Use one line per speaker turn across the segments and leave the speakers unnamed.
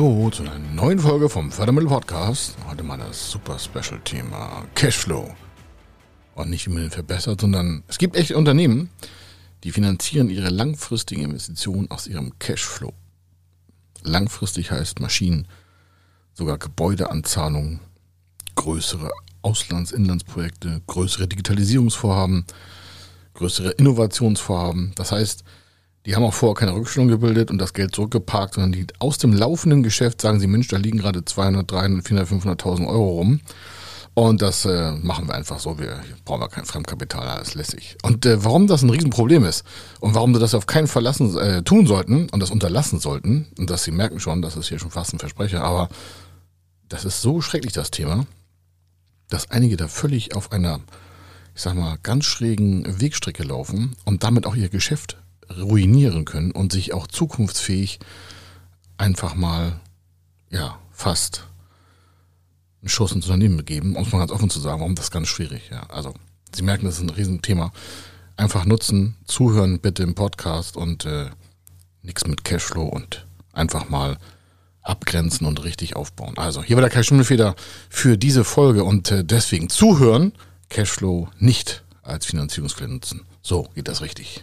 Hallo zu einer neuen Folge vom Fördermittel Podcast. Heute mal das super Special Thema Cashflow. Und nicht immer verbessert, sondern es gibt echt Unternehmen, die finanzieren ihre langfristigen Investitionen aus ihrem Cashflow. Langfristig heißt Maschinen, sogar Gebäudeanzahlungen, größere Auslands-Inlandsprojekte, größere Digitalisierungsvorhaben, größere Innovationsvorhaben. Das heißt, die haben auch vorher keine Rückstellung gebildet und das Geld zurückgeparkt, sondern die aus dem laufenden Geschäft sagen sie, Mensch, da liegen gerade 200, 300, 400, 500.000 Euro rum. Und das äh, machen wir einfach so. Wir brauchen wir kein Fremdkapital, alles lässig. Und äh, warum das ein Riesenproblem ist und warum sie das auf keinen Fall lassen, äh, tun sollten und das unterlassen sollten, und dass sie merken schon, das ist hier schon fast ein Versprecher, aber das ist so schrecklich, das Thema, dass einige da völlig auf einer, ich sag mal, ganz schrägen Wegstrecke laufen und damit auch ihr Geschäft ruinieren können und sich auch zukunftsfähig einfach mal, ja, fast einen Schuss ins Unternehmen geben, um es mal ganz offen zu sagen, warum das ganz schwierig, ja. Also, Sie merken, das ist ein Riesenthema. Einfach nutzen, zuhören bitte im Podcast und äh, nichts mit Cashflow und einfach mal abgrenzen und richtig aufbauen. Also, hier war der Kai Schimmelfeder für diese Folge und äh, deswegen zuhören, Cashflow nicht als Finanzierungsquelle nutzen. So geht das richtig.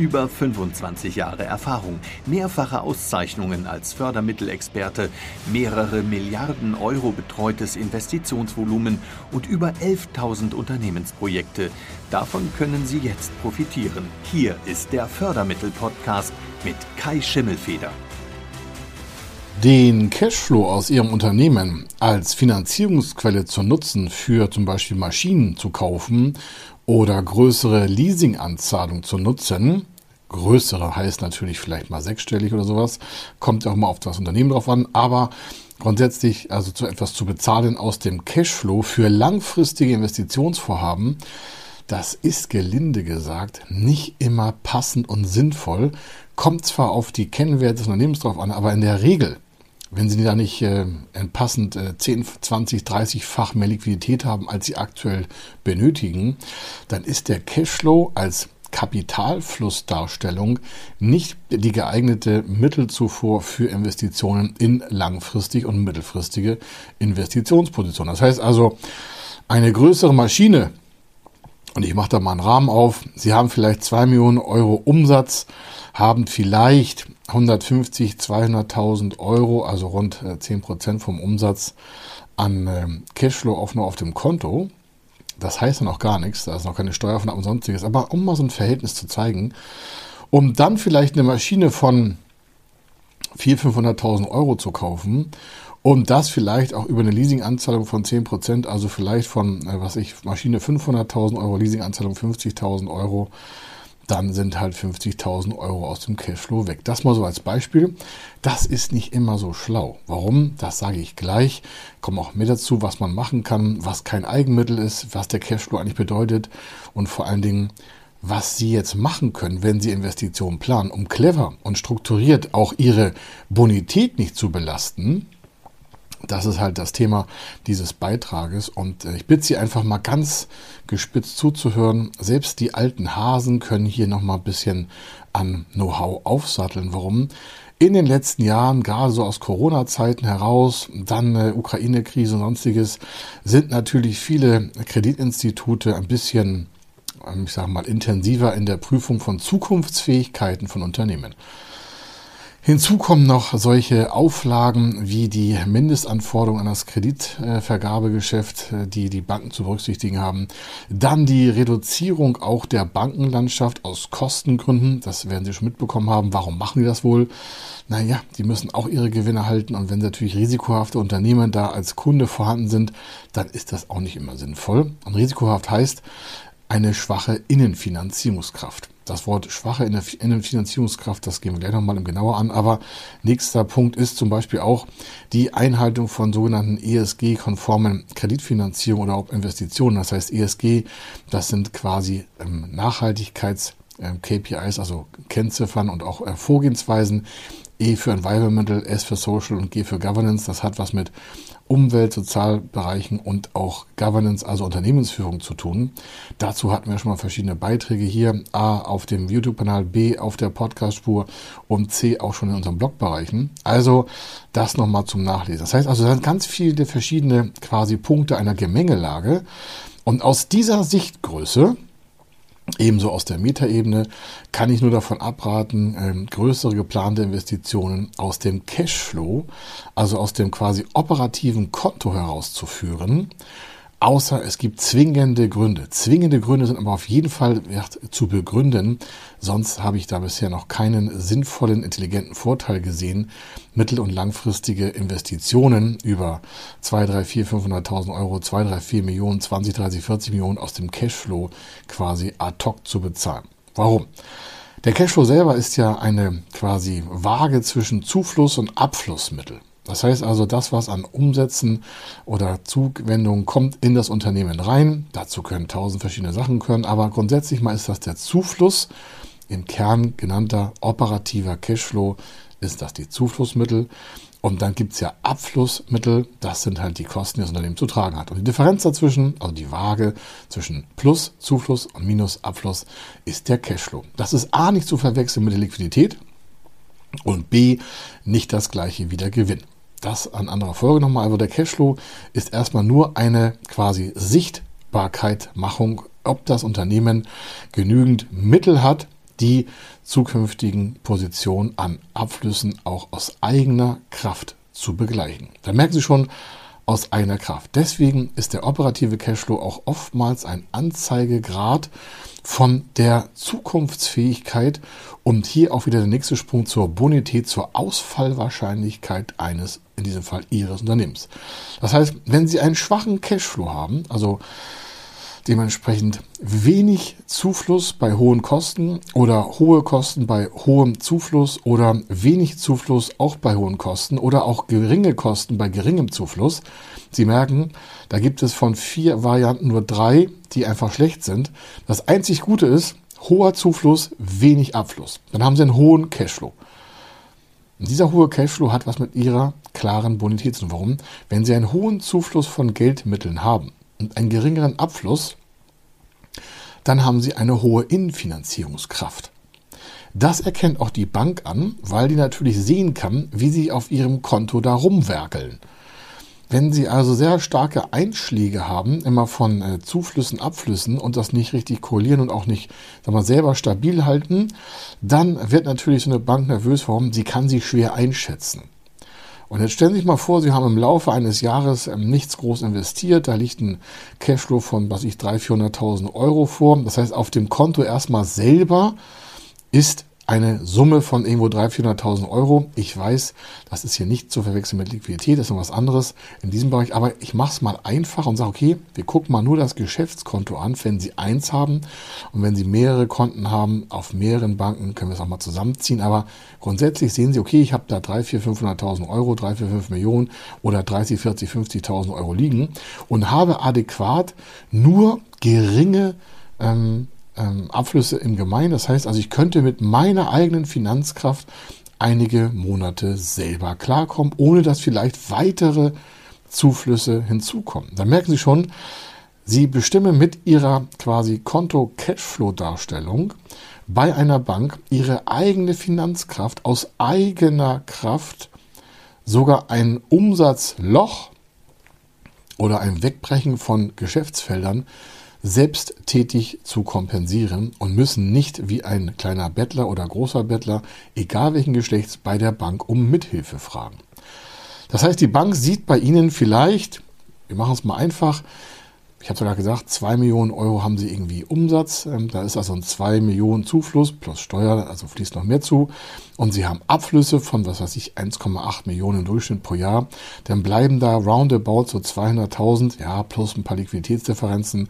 Über 25 Jahre Erfahrung, mehrfache Auszeichnungen als Fördermittelexperte, mehrere Milliarden Euro betreutes Investitionsvolumen und über 11.000 Unternehmensprojekte. Davon können Sie jetzt profitieren. Hier ist der Fördermittel-Podcast mit Kai Schimmelfeder.
Den Cashflow aus Ihrem Unternehmen als Finanzierungsquelle zu nutzen, für zum Beispiel Maschinen zu kaufen oder größere Leasinganzahlungen zu nutzen, größere heißt natürlich vielleicht mal sechsstellig oder sowas, kommt auch mal auf das Unternehmen drauf an, aber grundsätzlich also zu etwas zu bezahlen aus dem Cashflow für langfristige Investitionsvorhaben, das ist gelinde gesagt nicht immer passend und sinnvoll, kommt zwar auf die Kennwerte des Unternehmens drauf an, aber in der Regel wenn Sie da nicht äh, passend äh, 10, 20, 30-fach mehr Liquidität haben, als Sie aktuell benötigen, dann ist der Cashflow als Kapitalflussdarstellung nicht die geeignete Mittelzufuhr für Investitionen in langfristig und mittelfristige Investitionspositionen. Das heißt also, eine größere Maschine, und ich mache da mal einen Rahmen auf, Sie haben vielleicht zwei Millionen Euro Umsatz, haben vielleicht 150, 200.000 Euro, also rund 10 äh, Prozent vom Umsatz an ähm, Cashflow nur auf dem Konto. Das heißt dann auch gar nichts, da ist noch keine Steuer von ab und sonstiges. Aber um mal so ein Verhältnis zu zeigen, um dann vielleicht eine Maschine von 400.000, 500.000 Euro zu kaufen und das vielleicht auch über eine Leasinganzahlung von 10%, also vielleicht von, äh, was ich, Maschine 500.000 Euro, Leasinganzahlung 50.000 Euro, dann sind halt 50.000 Euro aus dem Cashflow weg. Das mal so als Beispiel. Das ist nicht immer so schlau. Warum? Das sage ich gleich. Komme auch mehr dazu, was man machen kann, was kein Eigenmittel ist, was der Cashflow eigentlich bedeutet und vor allen Dingen, was Sie jetzt machen können, wenn Sie Investitionen planen, um clever und strukturiert auch Ihre Bonität nicht zu belasten das ist halt das Thema dieses Beitrages und äh, ich bitte Sie einfach mal ganz gespitzt zuzuhören. Selbst die alten Hasen können hier noch mal ein bisschen an Know-how aufsatteln. Warum? In den letzten Jahren, gerade so aus Corona-Zeiten heraus, dann äh, Ukraine-Krise und sonstiges, sind natürlich viele Kreditinstitute ein bisschen, ähm, ich sage mal, intensiver in der Prüfung von Zukunftsfähigkeiten von Unternehmen. Hinzu kommen noch solche Auflagen wie die Mindestanforderungen an das Kreditvergabegeschäft, äh, die die Banken zu berücksichtigen haben. Dann die Reduzierung auch der Bankenlandschaft aus Kostengründen. Das werden Sie schon mitbekommen haben. Warum machen die das wohl? Naja, die müssen auch ihre Gewinne halten und wenn natürlich risikohafte Unternehmen da als Kunde vorhanden sind, dann ist das auch nicht immer sinnvoll. Und risikohaft heißt eine schwache Innenfinanzierungskraft. Das Wort schwache Innenfinanzierungskraft, das gehen wir gleich nochmal im genauer an. Aber nächster Punkt ist zum Beispiel auch die Einhaltung von sogenannten ESG-konformen Kreditfinanzierung oder auch Investitionen. Das heißt ESG, das sind quasi ähm, Nachhaltigkeits- ähm, KPIs, also Kennziffern und auch äh, Vorgehensweisen. E für Environmental, S für Social und G für Governance. Das hat was mit Umwelt, Sozialbereichen und auch Governance, also Unternehmensführung zu tun. Dazu hatten wir schon mal verschiedene Beiträge hier. A auf dem YouTube-Kanal, B auf der Podcast-Spur und C auch schon in unseren Blogbereichen. Also das nochmal zum Nachlesen. Das heißt also, da sind ganz viele verschiedene quasi Punkte einer Gemengelage. Und aus dieser Sichtgröße Ebenso aus der Metaebene kann ich nur davon abraten, ähm, größere geplante Investitionen aus dem Cashflow, also aus dem quasi operativen Konto herauszuführen Außer es gibt zwingende Gründe. Zwingende Gründe sind aber auf jeden Fall zu begründen. Sonst habe ich da bisher noch keinen sinnvollen, intelligenten Vorteil gesehen, mittel- und langfristige Investitionen über 2, 3, 4, 500.000 Euro, 2, 3, 4 Millionen, 20, 30, 40 Millionen aus dem Cashflow quasi ad hoc zu bezahlen. Warum? Der Cashflow selber ist ja eine quasi Waage zwischen Zufluss und Abflussmittel. Das heißt also, das, was an Umsätzen oder Zuwendungen kommt in das Unternehmen rein, dazu können tausend verschiedene Sachen können, aber grundsätzlich mal ist das der Zufluss. Im Kern genannter operativer Cashflow ist das die Zuflussmittel. Und dann gibt es ja Abflussmittel, das sind halt die Kosten, die das Unternehmen zu tragen hat. Und die Differenz dazwischen, also die Waage zwischen Plus, Zufluss und Minus, Abfluss, ist der Cashflow. Das ist A nicht zu verwechseln mit der Liquidität und B nicht das gleiche wie der Gewinn das an anderer Folge nochmal. Also der Cashflow ist erstmal nur eine quasi Sichtbarkeitmachung, ob das Unternehmen genügend Mittel hat, die zukünftigen Positionen an Abflüssen auch aus eigener Kraft zu begleichen. Da merken Sie schon, aus eigener Kraft. Deswegen ist der operative Cashflow auch oftmals ein Anzeigegrad von der Zukunftsfähigkeit und hier auch wieder der nächste Sprung zur Bonität, zur Ausfallwahrscheinlichkeit eines, in diesem Fall Ihres Unternehmens. Das heißt, wenn Sie einen schwachen Cashflow haben, also dementsprechend wenig Zufluss bei hohen Kosten oder hohe Kosten bei hohem Zufluss oder wenig Zufluss auch bei hohen Kosten oder auch geringe Kosten bei geringem Zufluss. Sie merken, da gibt es von vier Varianten nur drei, die einfach schlecht sind. Das einzig Gute ist, hoher Zufluss, wenig Abfluss. Dann haben Sie einen hohen Cashflow. Und dieser hohe Cashflow hat was mit Ihrer klaren Bonität zu tun. Warum? Wenn Sie einen hohen Zufluss von Geldmitteln haben und einen geringeren Abfluss, dann haben Sie eine hohe Innenfinanzierungskraft. Das erkennt auch die Bank an, weil die natürlich sehen kann, wie Sie auf Ihrem Konto da rumwerkeln. Wenn Sie also sehr starke Einschläge haben, immer von äh, Zuflüssen, Abflüssen und das nicht richtig korrelieren und auch nicht sag mal, selber stabil halten, dann wird natürlich so eine Bank nervös, warum sie kann sie schwer einschätzen. Und jetzt stellen Sie sich mal vor, Sie haben im Laufe eines Jahres ähm, nichts groß investiert. Da liegt ein Cashflow von, was ich, 300.000, 400.000 Euro vor. Das heißt, auf dem Konto erstmal selber ist eine Summe von irgendwo 300.000, 400.000 Euro. Ich weiß, das ist hier nicht zu verwechseln mit Liquidität, das ist noch was anderes in diesem Bereich. Aber ich mache es mal einfach und sage, okay, wir gucken mal nur das Geschäftskonto an, wenn Sie eins haben. Und wenn Sie mehrere Konten haben auf mehreren Banken, können wir es auch mal zusammenziehen. Aber grundsätzlich sehen Sie, okay, ich habe da 3, 4, 500.000 Euro, 3, 4, 5 Millionen oder 30, 40, 50.000 Euro liegen und habe adäquat nur geringe ähm, ähm, Abflüsse im Gemein. Das heißt also, ich könnte mit meiner eigenen Finanzkraft einige Monate selber klarkommen, ohne dass vielleicht weitere Zuflüsse hinzukommen. Da merken Sie schon, Sie bestimmen mit Ihrer quasi Konto-Cashflow-Darstellung bei einer Bank Ihre eigene Finanzkraft aus eigener Kraft, sogar ein Umsatzloch oder ein Wegbrechen von Geschäftsfeldern selbsttätig zu kompensieren und müssen nicht wie ein kleiner Bettler oder großer Bettler, egal welchen Geschlechts, bei der Bank um Mithilfe fragen. Das heißt, die Bank sieht bei Ihnen vielleicht, wir machen es mal einfach, ich habe sogar gesagt, 2 Millionen Euro haben sie irgendwie Umsatz. Ähm, da ist also ein 2 Millionen Zufluss plus Steuer, also fließt noch mehr zu. Und sie haben Abflüsse von, was weiß ich, 1,8 Millionen im Durchschnitt pro Jahr. Dann bleiben da roundabout so 200.000, ja, plus ein paar Liquiditätsdifferenzen,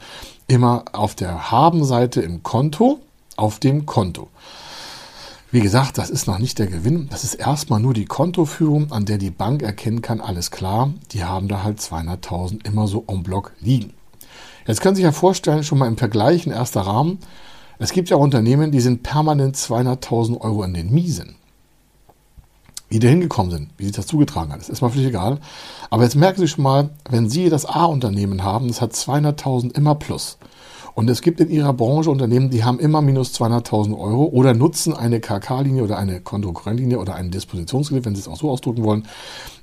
immer auf der Habenseite im Konto auf dem Konto. Wie gesagt, das ist noch nicht der Gewinn. Das ist erstmal nur die Kontoführung, an der die Bank erkennen kann, alles klar, die haben da halt 200.000 immer so en bloc liegen. Jetzt können Sie sich ja vorstellen, schon mal im Vergleich in erster Rahmen, es gibt ja Unternehmen, die sind permanent 200.000 Euro in den Miesen. Wie die hingekommen sind, wie sich das zugetragen hat, ist erstmal völlig egal. Aber jetzt merken Sie schon mal, wenn Sie das A-Unternehmen haben, das hat 200.000 immer plus. Und es gibt in ihrer Branche Unternehmen, die haben immer minus 200.000 Euro oder nutzen eine KK-Linie oder eine Kontokorrentlinie oder einen Dispositionskredit, wenn sie es auch so ausdrücken wollen,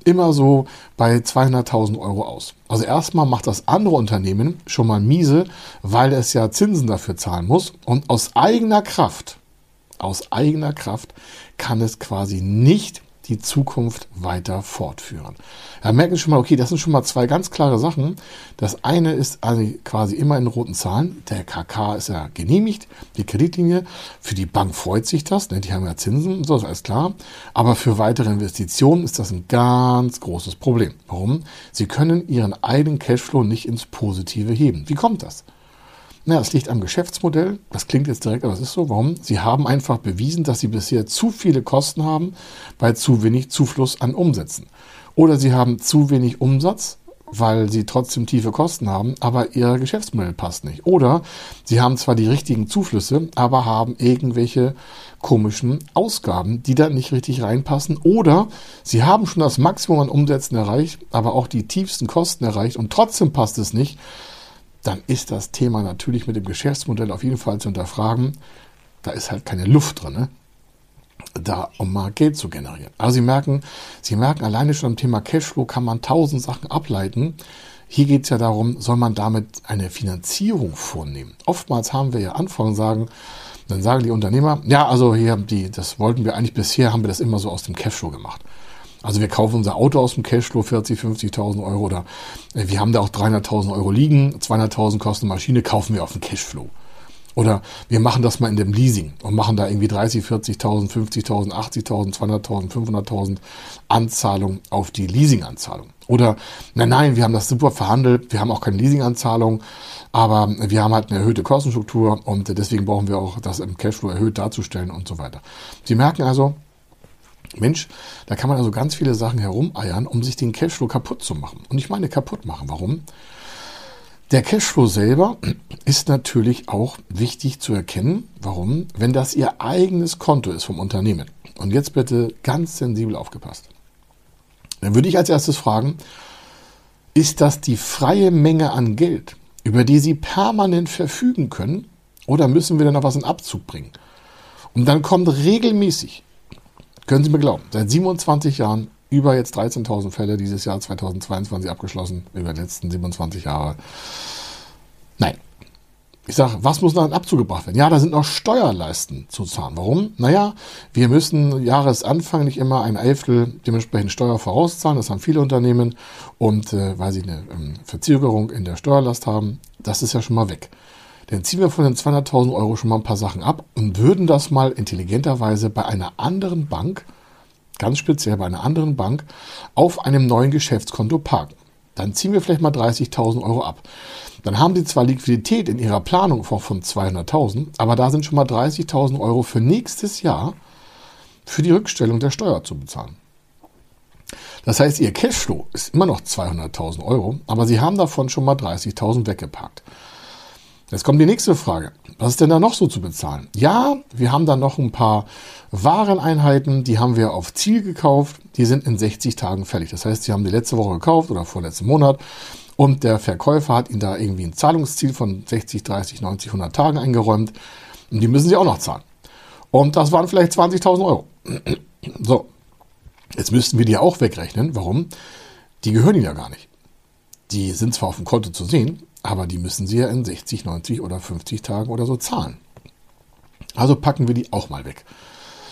immer so bei 200.000 Euro aus. Also erstmal macht das andere Unternehmen schon mal miese, weil es ja Zinsen dafür zahlen muss und aus eigener Kraft, aus eigener Kraft kann es quasi nicht die Zukunft weiter fortführen. Da merken Sie schon mal, okay, das sind schon mal zwei ganz klare Sachen. Das eine ist also quasi immer in roten Zahlen. Der KK ist ja genehmigt, die Kreditlinie. Für die Bank freut sich das, ne? die haben ja Zinsen, so ist alles klar. Aber für weitere Investitionen ist das ein ganz großes Problem. Warum? Sie können Ihren eigenen Cashflow nicht ins Positive heben. Wie kommt das? Na, das liegt am Geschäftsmodell. Das klingt jetzt direkt, aber es ist so. Warum? Sie haben einfach bewiesen, dass Sie bisher zu viele Kosten haben bei zu wenig Zufluss an Umsätzen. Oder Sie haben zu wenig Umsatz, weil Sie trotzdem tiefe Kosten haben, aber Ihr Geschäftsmodell passt nicht. Oder Sie haben zwar die richtigen Zuflüsse, aber haben irgendwelche komischen Ausgaben, die da nicht richtig reinpassen. Oder Sie haben schon das Maximum an Umsätzen erreicht, aber auch die tiefsten Kosten erreicht und trotzdem passt es nicht dann ist das Thema natürlich mit dem Geschäftsmodell auf jeden Fall zu hinterfragen. Da ist halt keine Luft drin, ne? da um mal Geld zu generieren. Also Sie merken, Sie merken alleine schon am Thema Cashflow kann man tausend Sachen ableiten. Hier geht es ja darum, soll man damit eine Finanzierung vornehmen? Oftmals haben wir ja Anfragen sagen, dann sagen die Unternehmer, ja, also hier die, das wollten wir eigentlich bisher, haben wir das immer so aus dem Cashflow gemacht. Also wir kaufen unser Auto aus dem Cashflow 40, 50.000 Euro oder äh, wir haben da auch 300.000 Euro liegen, 200.000 kostet eine Maschine, kaufen wir auf dem Cashflow. Oder wir machen das mal in dem Leasing und machen da irgendwie 30, 40.000, 50.000, 80.000, 200.000, 500.000 Anzahlung auf die Leasinganzahlung. Oder nein, nein, wir haben das super verhandelt, wir haben auch keine Leasinganzahlung, aber wir haben halt eine erhöhte Kostenstruktur und deswegen brauchen wir auch das im Cashflow erhöht darzustellen und so weiter. Sie merken also, Mensch, da kann man also ganz viele Sachen herumeiern, um sich den Cashflow kaputt zu machen. Und ich meine kaputt machen. Warum? Der Cashflow selber ist natürlich auch wichtig zu erkennen. Warum? Wenn das Ihr eigenes Konto ist vom Unternehmen. Und jetzt bitte ganz sensibel aufgepasst. Dann würde ich als erstes fragen, ist das die freie Menge an Geld, über die Sie permanent verfügen können? Oder müssen wir da noch was in Abzug bringen? Und dann kommt regelmäßig können Sie mir glauben, seit 27 Jahren über jetzt 13.000 Fälle dieses Jahr 2022 abgeschlossen, über die letzten 27 Jahre. Nein. Ich sage, was muss dann abzugebracht werden? Ja, da sind noch Steuerleisten zu zahlen. Warum? Naja, wir müssen Jahresanfang nicht immer ein Elftel dementsprechend Steuer vorauszahlen. Das haben viele Unternehmen. Und äh, weil sie eine ähm, Verzögerung in der Steuerlast haben, das ist ja schon mal weg dann ziehen wir von den 200.000 Euro schon mal ein paar Sachen ab und würden das mal intelligenterweise bei einer anderen Bank, ganz speziell bei einer anderen Bank, auf einem neuen Geschäftskonto parken. Dann ziehen wir vielleicht mal 30.000 Euro ab. Dann haben Sie zwar Liquidität in Ihrer Planung von 200.000, aber da sind schon mal 30.000 Euro für nächstes Jahr für die Rückstellung der Steuer zu bezahlen. Das heißt, Ihr Cashflow ist immer noch 200.000 Euro, aber Sie haben davon schon mal 30.000 weggepackt. Jetzt kommt die nächste Frage. Was ist denn da noch so zu bezahlen? Ja, wir haben da noch ein paar Wareneinheiten, die haben wir auf Ziel gekauft. Die sind in 60 Tagen fällig. Das heißt, Sie haben die letzte Woche gekauft oder vorletzten Monat und der Verkäufer hat Ihnen da irgendwie ein Zahlungsziel von 60, 30, 90, 100 Tagen eingeräumt und die müssen Sie auch noch zahlen. Und das waren vielleicht 20.000 Euro. So, jetzt müssten wir die auch wegrechnen. Warum? Die gehören Ihnen ja gar nicht. Die sind zwar auf dem Konto zu sehen, aber die müssen Sie ja in 60, 90 oder 50 Tagen oder so zahlen. Also packen wir die auch mal weg.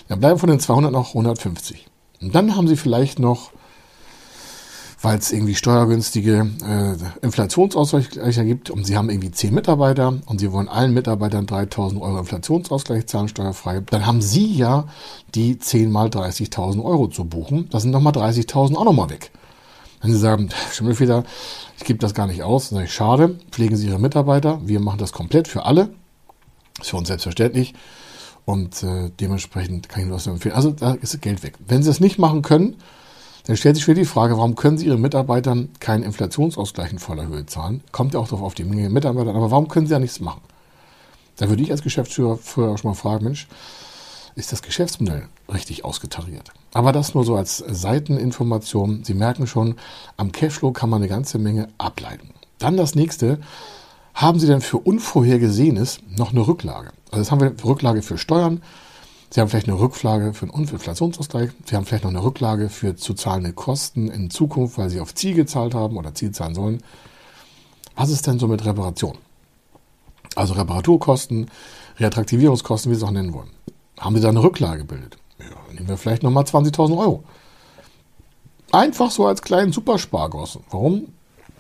Dann bleiben von den 200 noch 150. Und dann haben Sie vielleicht noch, weil es irgendwie steuergünstige äh, Inflationsausgleiche gibt und Sie haben irgendwie 10 Mitarbeiter und Sie wollen allen Mitarbeitern 3000 Euro Inflationsausgleich zahlen, steuerfrei, dann haben Sie ja die 10 mal 30.000 Euro zu buchen. Das sind nochmal 30.000 auch nochmal weg. Wenn Sie sagen, Schimmelfeder, ich gebe das gar nicht aus, sage ich, schade, pflegen Sie Ihre Mitarbeiter, wir machen das komplett für alle. Ist für uns selbstverständlich. Und äh, dementsprechend kann ich nur das empfehlen. Also da ist Geld weg. Wenn Sie es nicht machen können, dann stellt sich wieder die Frage, warum können Sie Ihren Mitarbeitern keinen Inflationsausgleich in voller Höhe zahlen? Kommt ja auch darauf auf die Menge Mitarbeiter aber warum können Sie ja nichts machen? Da würde ich als Geschäftsführer vorher auch schon mal fragen, Mensch, ist das Geschäftsmodell richtig ausgetariert? Aber das nur so als Seiteninformation. Sie merken schon, am Cashflow kann man eine ganze Menge ableiten. Dann das nächste, haben Sie denn für Unvorhergesehenes noch eine Rücklage? Also jetzt haben wir Rücklage für Steuern, Sie haben vielleicht eine Rücklage für einen Inflationsausgleich, Sie haben vielleicht noch eine Rücklage für zu zahlende Kosten in Zukunft, weil Sie auf Ziel gezahlt haben oder Ziel zahlen sollen. Was ist denn so mit Reparation? Also Reparaturkosten, Reattraktivierungskosten, wie Sie es auch nennen wollen. Haben Sie da eine Rücklage gebildet? Ja, nehmen wir vielleicht nochmal 20.000 Euro. Einfach so als kleinen Superspargossen. Warum?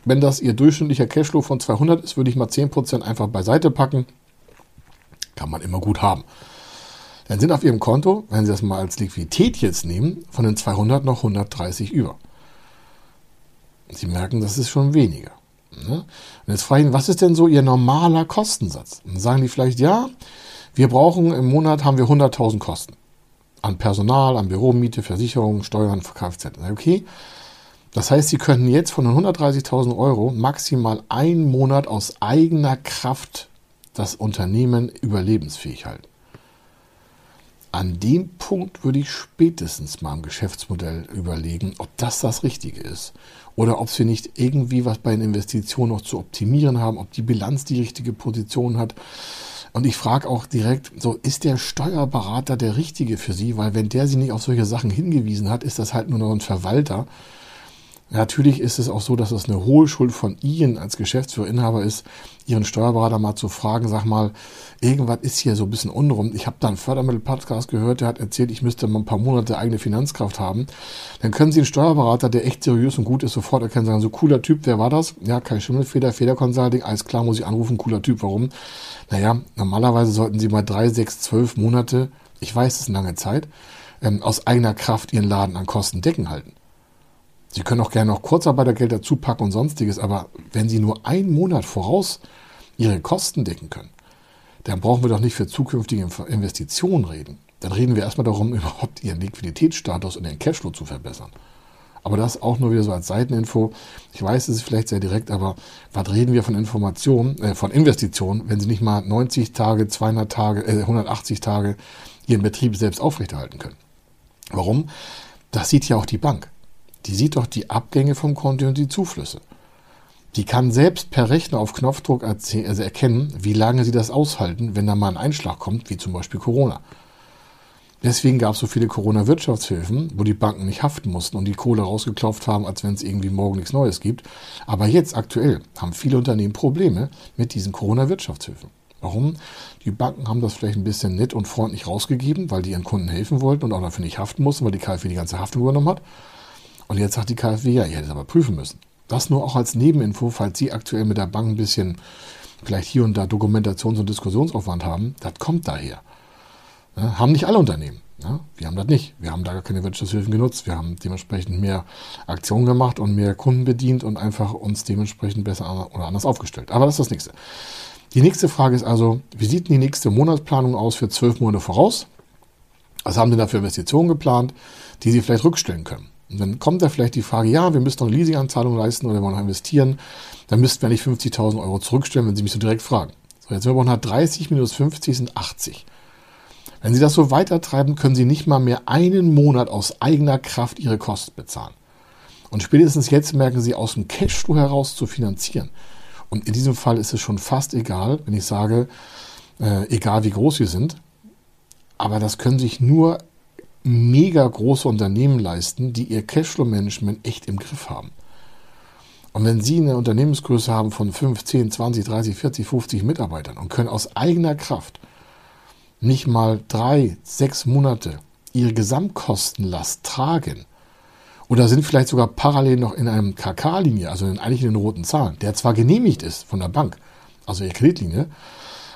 Wenn das Ihr durchschnittlicher Cashflow von 200 ist, würde ich mal 10% einfach beiseite packen. Kann man immer gut haben. Dann sind auf Ihrem Konto, wenn Sie das mal als Liquidität jetzt nehmen, von den 200 noch 130 über. Sie merken, das ist schon weniger. Ne? Und jetzt frage ich ihn, was ist denn so Ihr normaler Kostensatz? Dann sagen die vielleicht, ja, wir brauchen im Monat haben wir 100.000 Kosten. An Personal, an Büromiete, Versicherung, Steuern, Kfz. Okay. Das heißt, Sie könnten jetzt von den 130.000 Euro maximal einen Monat aus eigener Kraft das Unternehmen überlebensfähig halten. An dem Punkt würde ich spätestens mal im Geschäftsmodell überlegen, ob das das Richtige ist oder ob sie nicht irgendwie was bei den Investitionen noch zu optimieren haben, ob die Bilanz die richtige Position hat. Und ich frage auch direkt, so ist der Steuerberater der richtige für Sie? Weil wenn der Sie nicht auf solche Sachen hingewiesen hat, ist das halt nur noch ein Verwalter. Natürlich ist es auch so, dass es eine hohe Schuld von Ihnen als Geschäftsführer, Inhaber ist, Ihren Steuerberater mal zu fragen, sag mal, irgendwas ist hier so ein bisschen unrum. Ich habe da einen Fördermittel-Podcast gehört, der hat erzählt, ich müsste mal ein paar Monate eigene Finanzkraft haben. Dann können Sie einen Steuerberater, der echt seriös und gut ist, sofort erkennen, sagen, so cooler Typ, wer war das? Ja, kein Schimmelfeder, Federconsulting, alles klar, muss ich anrufen, cooler Typ, warum? Naja, normalerweise sollten Sie mal drei, sechs, zwölf Monate, ich weiß, das ist eine lange Zeit, ähm, aus eigener Kraft Ihren Laden an Kosten decken halten. Sie können auch gerne noch Kurzarbeitergeld dazu packen und sonstiges, aber wenn Sie nur einen Monat voraus Ihre Kosten decken können, dann brauchen wir doch nicht für zukünftige Investitionen reden. Dann reden wir erstmal darum, überhaupt Ihren Liquiditätsstatus und Ihren Cashflow zu verbessern. Aber das auch nur wieder so als Seiteninfo. Ich weiß, es ist vielleicht sehr direkt, aber was reden wir von Informationen, äh, von Investitionen, wenn Sie nicht mal 90 Tage, 200 Tage, äh, 180 Tage Ihren Betrieb selbst aufrechterhalten können? Warum? Das sieht ja auch die Bank die sieht doch die Abgänge vom Konto und die Zuflüsse. Die kann selbst per Rechner auf Knopfdruck also erkennen, wie lange sie das aushalten, wenn da mal ein Einschlag kommt, wie zum Beispiel Corona. Deswegen gab es so viele Corona-Wirtschaftshilfen, wo die Banken nicht haften mussten und die Kohle rausgeklopft haben, als wenn es irgendwie morgen nichts Neues gibt. Aber jetzt aktuell haben viele Unternehmen Probleme mit diesen Corona-Wirtschaftshilfen. Warum? Die Banken haben das vielleicht ein bisschen nett und freundlich rausgegeben, weil die ihren Kunden helfen wollten und auch dafür nicht haften mussten, weil die KfW die ganze Haftung übernommen hat. Und jetzt sagt die KfW, ja, ihr hättet aber prüfen müssen. Das nur auch als Nebeninfo, falls Sie aktuell mit der Bank ein bisschen vielleicht hier und da Dokumentations- und Diskussionsaufwand haben, das kommt daher. Ja, haben nicht alle Unternehmen. Ja, wir haben das nicht. Wir haben da gar keine Wirtschaftshilfen genutzt. Wir haben dementsprechend mehr Aktionen gemacht und mehr Kunden bedient und einfach uns dementsprechend besser oder anders aufgestellt. Aber das ist das nächste. Die nächste Frage ist also, wie sieht die nächste Monatsplanung aus für zwölf Monate voraus? Was haben Sie da für Investitionen geplant, die Sie vielleicht rückstellen können? Und dann kommt da vielleicht die Frage, ja, wir müssen noch eine Leasinganzahlung leisten oder wir wollen noch investieren. Dann müssten wir nicht 50.000 Euro zurückstellen, wenn Sie mich so direkt fragen. So, jetzt sind wir bei 130 minus 50 sind 80. Wenn Sie das so weitertreiben, können Sie nicht mal mehr einen Monat aus eigener Kraft Ihre Kosten bezahlen. Und spätestens jetzt merken Sie, aus dem Cashflow heraus zu finanzieren. Und in diesem Fall ist es schon fast egal, wenn ich sage, äh, egal wie groß Sie sind. Aber das können sich nur mega große Unternehmen leisten, die ihr Cashflow-Management echt im Griff haben. Und wenn Sie eine Unternehmensgröße haben von 5, 10, 20, 30, 40, 50 Mitarbeitern und können aus eigener Kraft nicht mal drei, sechs Monate Ihre Gesamtkostenlast tragen oder sind vielleicht sogar parallel noch in einem KK-Linie, also in, eigentlich in den roten Zahlen, der zwar genehmigt ist von der Bank, also Ihre Kreditlinie,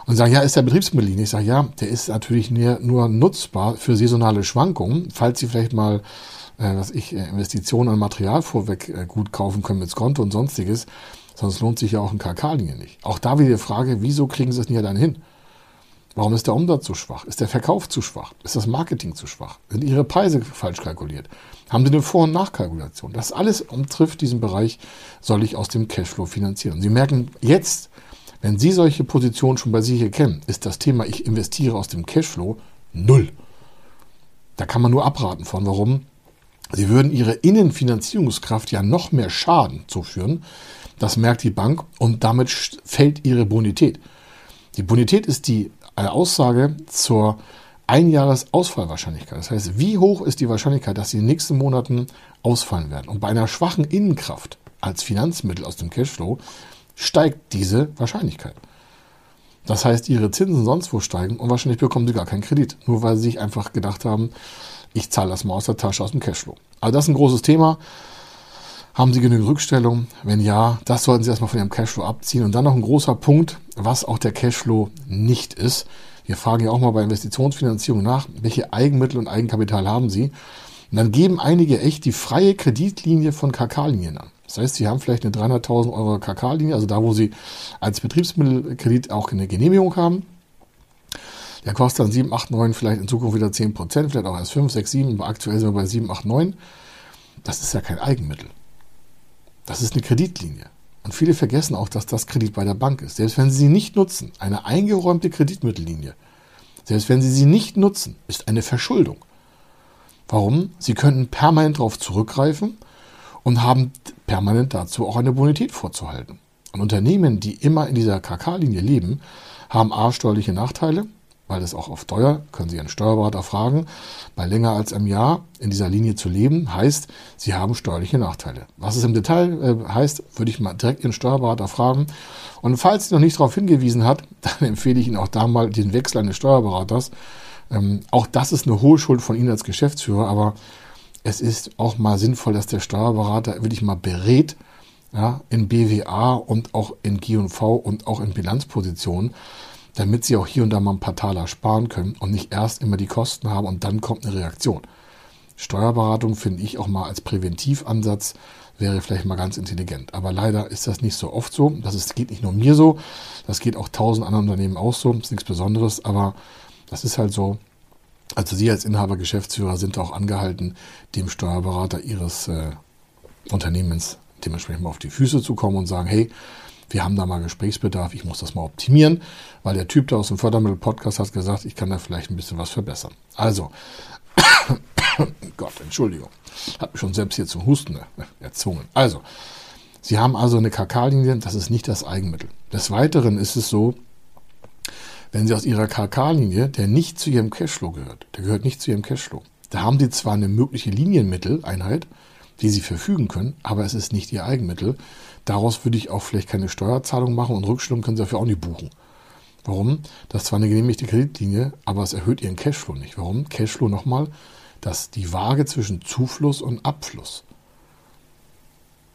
und sagen, ja, ist der Betriebsmittellinie? Ich sage, ja, der ist natürlich nur, nutzbar für saisonale Schwankungen, falls Sie vielleicht mal, äh, was ich, äh, Investitionen an Material vorweg äh, gut kaufen können mit Konto und sonstiges. Sonst lohnt sich ja auch ein KK-Linie nicht. Auch da wieder die Frage, wieso kriegen Sie es nicht dann hin? Warum ist der Umsatz zu schwach? Ist der Verkauf zu schwach? Ist das Marketing zu schwach? Sind Ihre Preise falsch kalkuliert? Haben Sie eine Vor- und Nachkalkulation? Das alles umtrifft diesen Bereich, soll ich aus dem Cashflow finanzieren. Sie merken jetzt, wenn Sie solche Positionen schon bei sich erkennen, ist das Thema, ich investiere aus dem Cashflow, null. Da kann man nur abraten von. Warum? Sie würden Ihre Innenfinanzierungskraft ja noch mehr Schaden zuführen. Das merkt die Bank und damit fällt Ihre Bonität. Die Bonität ist die eine Aussage zur Einjahresausfallwahrscheinlichkeit. Das heißt, wie hoch ist die Wahrscheinlichkeit, dass sie in den nächsten Monaten ausfallen werden? Und bei einer schwachen Innenkraft als Finanzmittel aus dem Cashflow steigt diese Wahrscheinlichkeit. Das heißt, ihre Zinsen sonst wo steigen und wahrscheinlich bekommen sie gar keinen Kredit, nur weil sie sich einfach gedacht haben, ich zahle das mal aus der Tasche, aus dem Cashflow. Also das ist ein großes Thema. Haben Sie genügend Rückstellung? Wenn ja, das sollten Sie erstmal von Ihrem Cashflow abziehen. Und dann noch ein großer Punkt, was auch der Cashflow nicht ist. Wir fragen ja auch mal bei Investitionsfinanzierung nach, welche Eigenmittel und Eigenkapital haben Sie? Und dann geben einige echt die freie Kreditlinie von KK-Linien an. Das heißt, Sie haben vielleicht eine 300.000 Euro KK-Linie, also da, wo Sie als Betriebsmittelkredit auch eine Genehmigung haben. Der kostet dann 7, 8, 9, vielleicht in Zukunft wieder 10 Prozent, vielleicht auch erst 5, 6, 7, aber aktuell sind wir bei 7, 8, 9. Das ist ja kein Eigenmittel. Das ist eine Kreditlinie. Und viele vergessen auch, dass das Kredit bei der Bank ist. Selbst wenn Sie sie nicht nutzen, eine eingeräumte Kreditmittellinie, selbst wenn Sie sie nicht nutzen, ist eine Verschuldung. Warum? Sie könnten permanent darauf zurückgreifen und haben permanent dazu auch eine Bonität vorzuhalten. Und Unternehmen, die immer in dieser KK-Linie leben, haben A steuerliche Nachteile, weil es auch auf Steuer, können Sie einen Steuerberater fragen, bei länger als einem Jahr in dieser Linie zu leben, heißt, Sie haben steuerliche Nachteile. Was es im Detail äh, heißt, würde ich mal direkt Ihren Steuerberater fragen. Und falls Sie noch nicht darauf hingewiesen hat, dann empfehle ich Ihnen auch da mal den Wechsel eines Steuerberaters. Ähm, auch das ist eine hohe Schuld von Ihnen als Geschäftsführer, aber es ist auch mal sinnvoll, dass der Steuerberater wirklich mal berät, ja, in BWA und auch in G&V und auch in Bilanzpositionen, damit sie auch hier und da mal ein paar Taler sparen können und nicht erst immer die Kosten haben und dann kommt eine Reaktion. Steuerberatung finde ich auch mal als Präventivansatz wäre vielleicht mal ganz intelligent. Aber leider ist das nicht so oft so. Das ist, geht nicht nur mir so, das geht auch tausend anderen Unternehmen auch so. Das ist nichts Besonderes, aber das ist halt so. Also Sie als Inhaber, Geschäftsführer sind auch angehalten, dem Steuerberater Ihres äh, Unternehmens dementsprechend mal auf die Füße zu kommen und sagen, hey, wir haben da mal Gesprächsbedarf, ich muss das mal optimieren, weil der Typ da aus dem Fördermittel-Podcast hat gesagt, ich kann da vielleicht ein bisschen was verbessern. Also, Gott, Entschuldigung, hat mich schon selbst hier zum Husten äh, erzwungen. Also, Sie haben also eine KK-Linie, das ist nicht das Eigenmittel. Des Weiteren ist es so, wenn Sie aus Ihrer KK-Linie, der nicht zu Ihrem Cashflow gehört, der gehört nicht zu Ihrem Cashflow, da haben Sie zwar eine mögliche Linienmitteleinheit, die Sie verfügen können, aber es ist nicht Ihr Eigenmittel. Daraus würde ich auch vielleicht keine Steuerzahlung machen und Rückstellung können Sie dafür auch nicht buchen. Warum? Das ist zwar eine genehmigte Kreditlinie, aber es erhöht Ihren Cashflow nicht. Warum? Cashflow nochmal, dass die Waage zwischen Zufluss und Abfluss.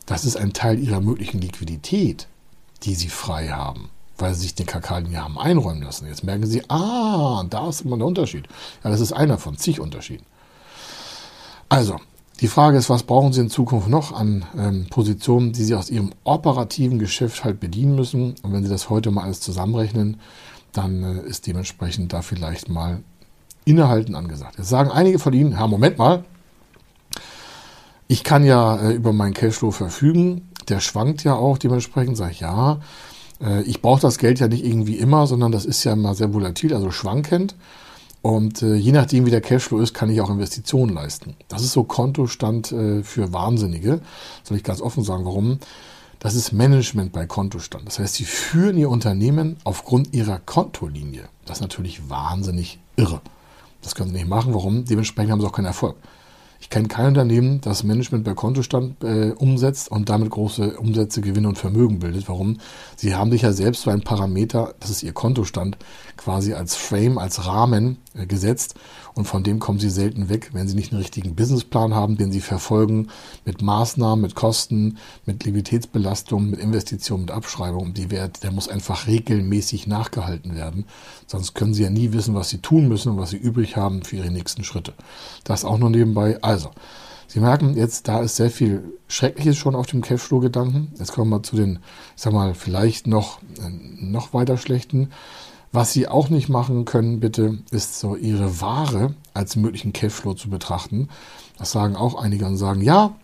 Das ist ein Teil Ihrer möglichen Liquidität, die Sie frei haben, weil Sie sich den KK-Linie haben einräumen lassen. Jetzt merken Sie, ah, da ist immer der Unterschied. Ja, das ist einer von zig Unterschieden. Also, die Frage ist, was brauchen Sie in Zukunft noch an ähm, Positionen, die Sie aus Ihrem operativen Geschäft halt bedienen müssen? Und wenn Sie das heute mal alles zusammenrechnen, dann äh, ist dementsprechend da vielleicht mal Innehalten angesagt. Jetzt sagen einige von Ihnen, ja, Moment mal, ich kann ja äh, über meinen Cashflow verfügen, der schwankt ja auch dementsprechend, sage ich ja, ich brauche das Geld ja nicht irgendwie immer, sondern das ist ja immer sehr volatil, also schwankend. Und äh, je nachdem, wie der Cashflow ist, kann ich auch Investitionen leisten. Das ist so Kontostand äh, für Wahnsinnige. Soll ich ganz offen sagen, warum? Das ist Management bei Kontostand. Das heißt, sie führen ihr Unternehmen aufgrund ihrer Kontolinie. Das ist natürlich wahnsinnig irre. Das können sie nicht machen. Warum? Dementsprechend haben sie auch keinen Erfolg. Ich kenne kein Unternehmen, das Management bei Kontostand äh, umsetzt und damit große Umsätze, Gewinne und Vermögen bildet. Warum? Sie haben sich ja selbst so einen Parameter, das ist Ihr Kontostand, quasi als Frame, als Rahmen äh, gesetzt und von dem kommen Sie selten weg, wenn Sie nicht einen richtigen Businessplan haben, den Sie verfolgen mit Maßnahmen, mit Kosten, mit Liquiditätsbelastung, mit Investitionen, mit Abschreibung. Die Wert, der muss einfach regelmäßig nachgehalten werden, sonst können Sie ja nie wissen, was Sie tun müssen und was Sie übrig haben für Ihre nächsten Schritte. Das auch nur nebenbei. Also, Sie merken jetzt, da ist sehr viel Schreckliches schon auf dem Cashflow-Gedanken. Jetzt kommen wir zu den, ich sag mal, vielleicht noch, äh, noch weiter schlechten. Was Sie auch nicht machen können, bitte, ist so Ihre Ware als möglichen Cashflow zu betrachten. Das sagen auch einige und sagen, ja,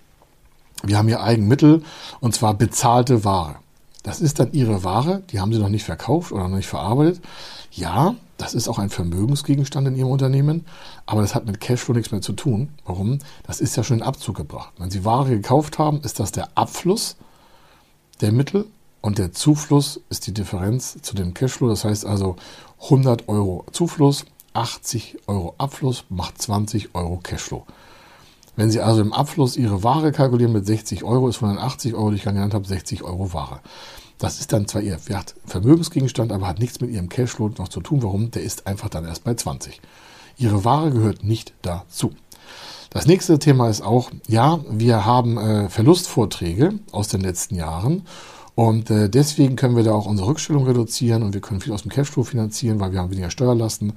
wir haben hier Eigenmittel und zwar bezahlte Ware. Das ist dann Ihre Ware, die haben Sie noch nicht verkauft oder noch nicht verarbeitet. Ja, das ist auch ein Vermögensgegenstand in Ihrem Unternehmen, aber das hat mit Cashflow nichts mehr zu tun. Warum? Das ist ja schon in Abzug gebracht. Wenn Sie Ware gekauft haben, ist das der Abfluss der Mittel und der Zufluss ist die Differenz zu dem Cashflow. Das heißt also 100 Euro Zufluss, 80 Euro Abfluss macht 20 Euro Cashflow. Wenn Sie also im Abfluss Ihre Ware kalkulieren mit 60 Euro, ist von den 80 Euro, die ich genannt habe, 60 Euro Ware. Das ist dann zwar Ihr Vermögensgegenstand, aber hat nichts mit Ihrem Cashflow noch zu tun. Warum? Der ist einfach dann erst bei 20. Ihre Ware gehört nicht dazu. Das nächste Thema ist auch, ja, wir haben äh, Verlustvorträge aus den letzten Jahren und äh, deswegen können wir da auch unsere Rückstellung reduzieren und wir können viel aus dem Cashflow finanzieren, weil wir haben weniger Steuerlasten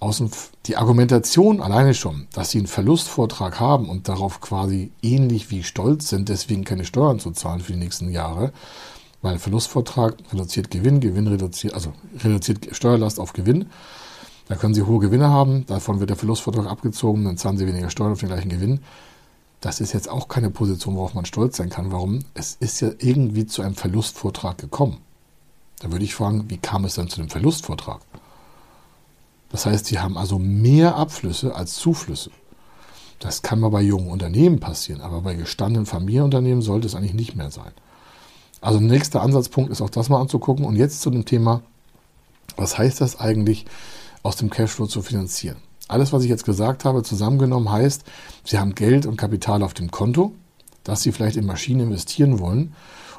außen die Argumentation alleine schon, dass sie einen Verlustvortrag haben und darauf quasi ähnlich wie stolz sind, deswegen keine Steuern zu zahlen für die nächsten Jahre, weil Verlustvortrag reduziert Gewinn, Gewinn reduziert, also reduziert Steuerlast auf Gewinn. Da können Sie hohe Gewinne haben, davon wird der Verlustvortrag abgezogen, dann zahlen Sie weniger Steuern auf den gleichen Gewinn. Das ist jetzt auch keine Position, worauf man stolz sein kann. Warum? Es ist ja irgendwie zu einem Verlustvortrag gekommen. Da würde ich fragen, wie kam es denn zu dem Verlustvortrag? Das heißt, sie haben also mehr Abflüsse als Zuflüsse. Das kann mal bei jungen Unternehmen passieren, aber bei gestandenen Familienunternehmen sollte es eigentlich nicht mehr sein. Also nächster Ansatzpunkt ist auch das mal anzugucken. Und jetzt zu dem Thema, was heißt das eigentlich, aus dem Cashflow zu finanzieren? Alles, was ich jetzt gesagt habe, zusammengenommen heißt, Sie haben Geld und Kapital auf dem Konto, das Sie vielleicht in Maschinen investieren wollen.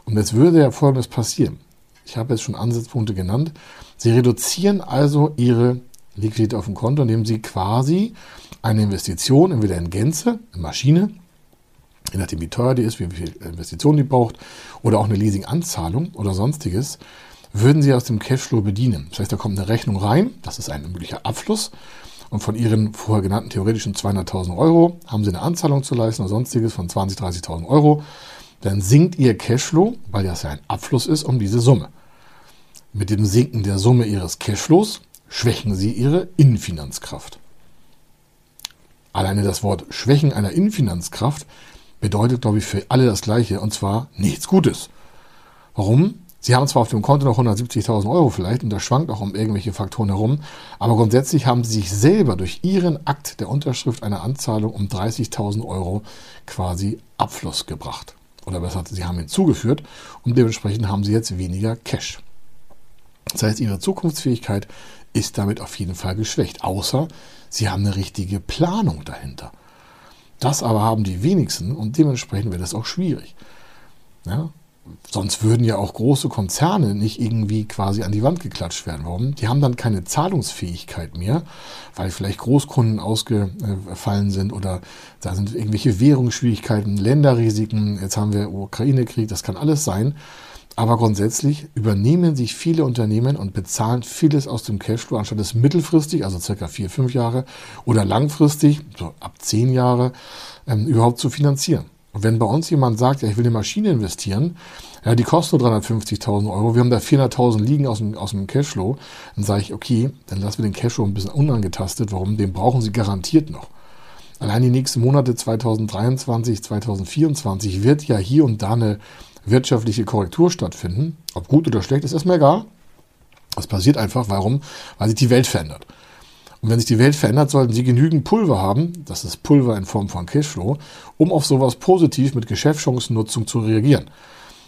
Und jetzt würde ja Folgendes passieren. Ich habe jetzt schon Ansatzpunkte genannt. Sie reduzieren also Ihre Liquidität auf dem Konto, indem Sie quasi eine Investition, entweder in Gänze, in Maschine, je nachdem wie teuer die ist, wie viel Investition die braucht, oder auch eine Leasinganzahlung oder sonstiges, würden Sie aus dem Cashflow bedienen. Das heißt, da kommt eine Rechnung rein, das ist ein möglicher Abfluss. Und von Ihren vorher genannten theoretischen 200.000 Euro haben Sie eine Anzahlung zu leisten oder sonstiges von 20.000, 30.000 Euro. Dann sinkt Ihr Cashflow, weil das ja ein Abfluss ist, um diese Summe. Mit dem Sinken der Summe Ihres Cashflows schwächen Sie Ihre Innenfinanzkraft. Alleine das Wort Schwächen einer Innenfinanzkraft bedeutet, glaube ich, für alle das Gleiche, und zwar nichts Gutes. Warum? Sie haben zwar auf dem Konto noch 170.000 Euro vielleicht und das schwankt auch um irgendwelche Faktoren herum, aber grundsätzlich haben Sie sich selber durch Ihren Akt der Unterschrift einer Anzahlung um 30.000 Euro quasi Abfluss gebracht. Oder besser, Sie haben hinzugeführt und dementsprechend haben Sie jetzt weniger Cash. Das heißt, Ihre Zukunftsfähigkeit ist damit auf jeden Fall geschwächt, außer Sie haben eine richtige Planung dahinter. Das aber haben die wenigsten und dementsprechend wird es auch schwierig. Ja? Sonst würden ja auch große Konzerne nicht irgendwie quasi an die Wand geklatscht werden. Warum? Die haben dann keine Zahlungsfähigkeit mehr, weil vielleicht Großkunden ausgefallen sind oder da sind irgendwelche Währungsschwierigkeiten, Länderrisiken, jetzt haben wir Ukraine-Krieg, das kann alles sein. Aber grundsätzlich übernehmen sich viele Unternehmen und bezahlen vieles aus dem Cashflow, anstatt es mittelfristig, also circa vier, fünf Jahre, oder langfristig, so ab zehn Jahre, ähm, überhaupt zu finanzieren. Und wenn bei uns jemand sagt, ja, ich will eine Maschine investieren, ja, die kostet nur 350.000 Euro, wir haben da 400.000 liegen aus dem, aus dem Cashflow, dann sage ich, okay, dann lassen wir den Cashflow ein bisschen unangetastet. Warum? Den brauchen Sie garantiert noch. Allein die nächsten Monate 2023, 2024 wird ja hier und da eine wirtschaftliche Korrektur stattfinden. Ob gut oder schlecht, ist erstmal egal. Das passiert einfach. Warum? Weil sich die Welt verändert. Und wenn sich die Welt verändert, sollten Sie genügend Pulver haben, das ist Pulver in Form von Cashflow, um auf sowas positiv mit Geschäftschancennutzung zu reagieren.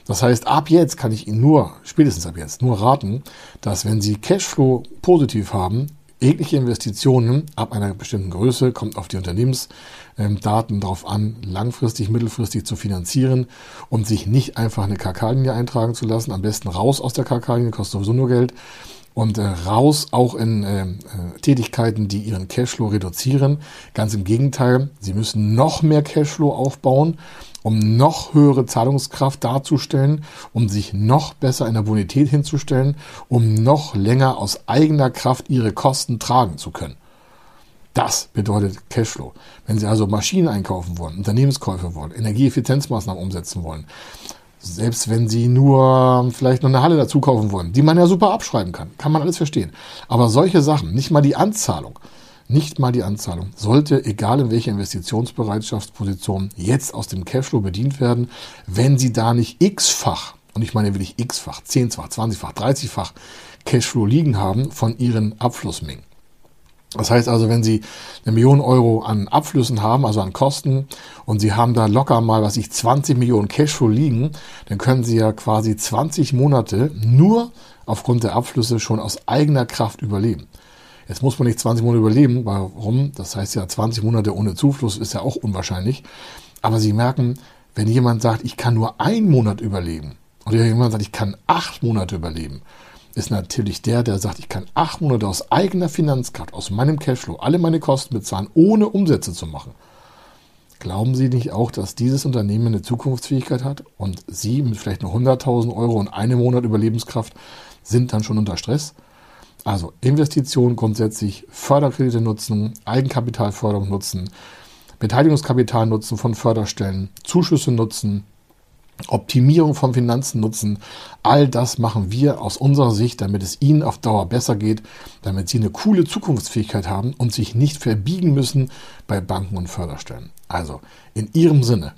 Das heißt, ab jetzt kann ich Ihnen nur, spätestens ab jetzt, nur raten, dass wenn Sie Cashflow positiv haben, jegliche Investitionen ab einer bestimmten Größe, kommt auf die Unternehmensdaten drauf an, langfristig, mittelfristig zu finanzieren und sich nicht einfach eine KK-Linie eintragen zu lassen. Am besten raus aus der KK-Linie, kostet sowieso nur Geld und äh, raus auch in äh, äh, Tätigkeiten, die ihren Cashflow reduzieren. Ganz im Gegenteil, sie müssen noch mehr Cashflow aufbauen, um noch höhere Zahlungskraft darzustellen, um sich noch besser in der Bonität hinzustellen, um noch länger aus eigener Kraft ihre Kosten tragen zu können. Das bedeutet Cashflow. Wenn Sie also Maschinen einkaufen wollen, Unternehmenskäufe wollen, Energieeffizienzmaßnahmen umsetzen wollen, Selbst wenn Sie nur vielleicht noch eine Halle dazu kaufen wollen, die man ja super abschreiben kann. Kann man alles verstehen. Aber solche Sachen, nicht mal die Anzahlung, nicht mal die Anzahlung, sollte, egal in welcher Investitionsbereitschaftsposition, jetzt aus dem Cashflow bedient werden, wenn Sie da nicht x-fach, und ich meine wirklich x-fach, 10-fach, 20-fach, 30-fach Cashflow liegen haben von Ihren Abflussmengen. Das heißt also, wenn Sie eine Million Euro an Abflüssen haben, also an Kosten, und Sie haben da locker mal, was ich 20 Millionen Cashflow liegen, dann können Sie ja quasi 20 Monate nur aufgrund der Abflüsse schon aus eigener Kraft überleben. Jetzt muss man nicht 20 Monate überleben. Warum? Das heißt ja, 20 Monate ohne Zufluss ist ja auch unwahrscheinlich. Aber Sie merken, wenn jemand sagt, ich kann nur einen Monat überleben, oder jemand sagt, ich kann acht Monate überleben, ist natürlich der, der sagt, ich kann acht Monate aus eigener Finanzkraft, aus meinem Cashflow, alle meine Kosten bezahlen, ohne Umsätze zu machen. Glauben Sie nicht auch, dass dieses Unternehmen eine Zukunftsfähigkeit hat und Sie mit vielleicht nur 100.000 Euro und einem Monat Überlebenskraft sind dann schon unter Stress? Also Investitionen grundsätzlich, Förderkredite nutzen, Eigenkapitalförderung nutzen, Beteiligungskapital nutzen von Förderstellen, Zuschüsse nutzen, Optimierung von Finanzen nutzen. All das machen wir aus unserer Sicht, damit es Ihnen auf Dauer besser geht, damit Sie eine coole Zukunftsfähigkeit haben und sich nicht verbiegen müssen bei Banken und Förderstellen. Also in Ihrem Sinne,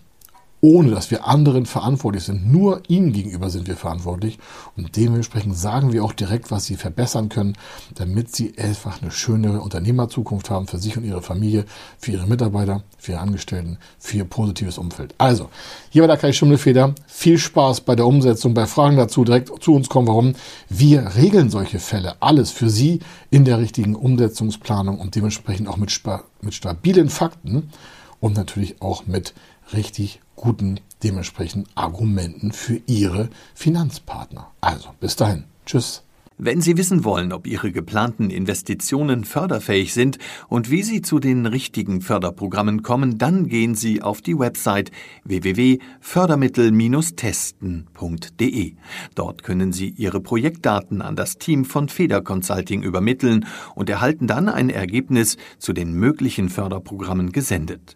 ohne dass wir anderen verantwortlich sind. Nur ihnen gegenüber sind wir verantwortlich und dementsprechend sagen wir auch direkt, was sie verbessern können, damit sie einfach eine schönere Unternehmerzukunft haben für sich und ihre Familie, für ihre Mitarbeiter, für ihre Angestellten, für ihr positives Umfeld. Also, hier war der Kai Schimmelfeder. Viel Spaß bei der Umsetzung, bei Fragen dazu direkt zu uns kommen, warum. Wir regeln solche Fälle, alles für Sie in der richtigen Umsetzungsplanung und dementsprechend auch mit, mit stabilen Fakten und natürlich auch mit richtig guten, dementsprechend Argumenten für Ihre Finanzpartner. Also, bis dahin. Tschüss.
Wenn Sie wissen wollen, ob Ihre geplanten Investitionen förderfähig sind und wie Sie zu den richtigen Förderprogrammen kommen, dann gehen Sie auf die Website www.fördermittel-testen.de. Dort können Sie Ihre Projektdaten an das Team von Feder Consulting übermitteln und erhalten dann ein Ergebnis zu den möglichen Förderprogrammen gesendet.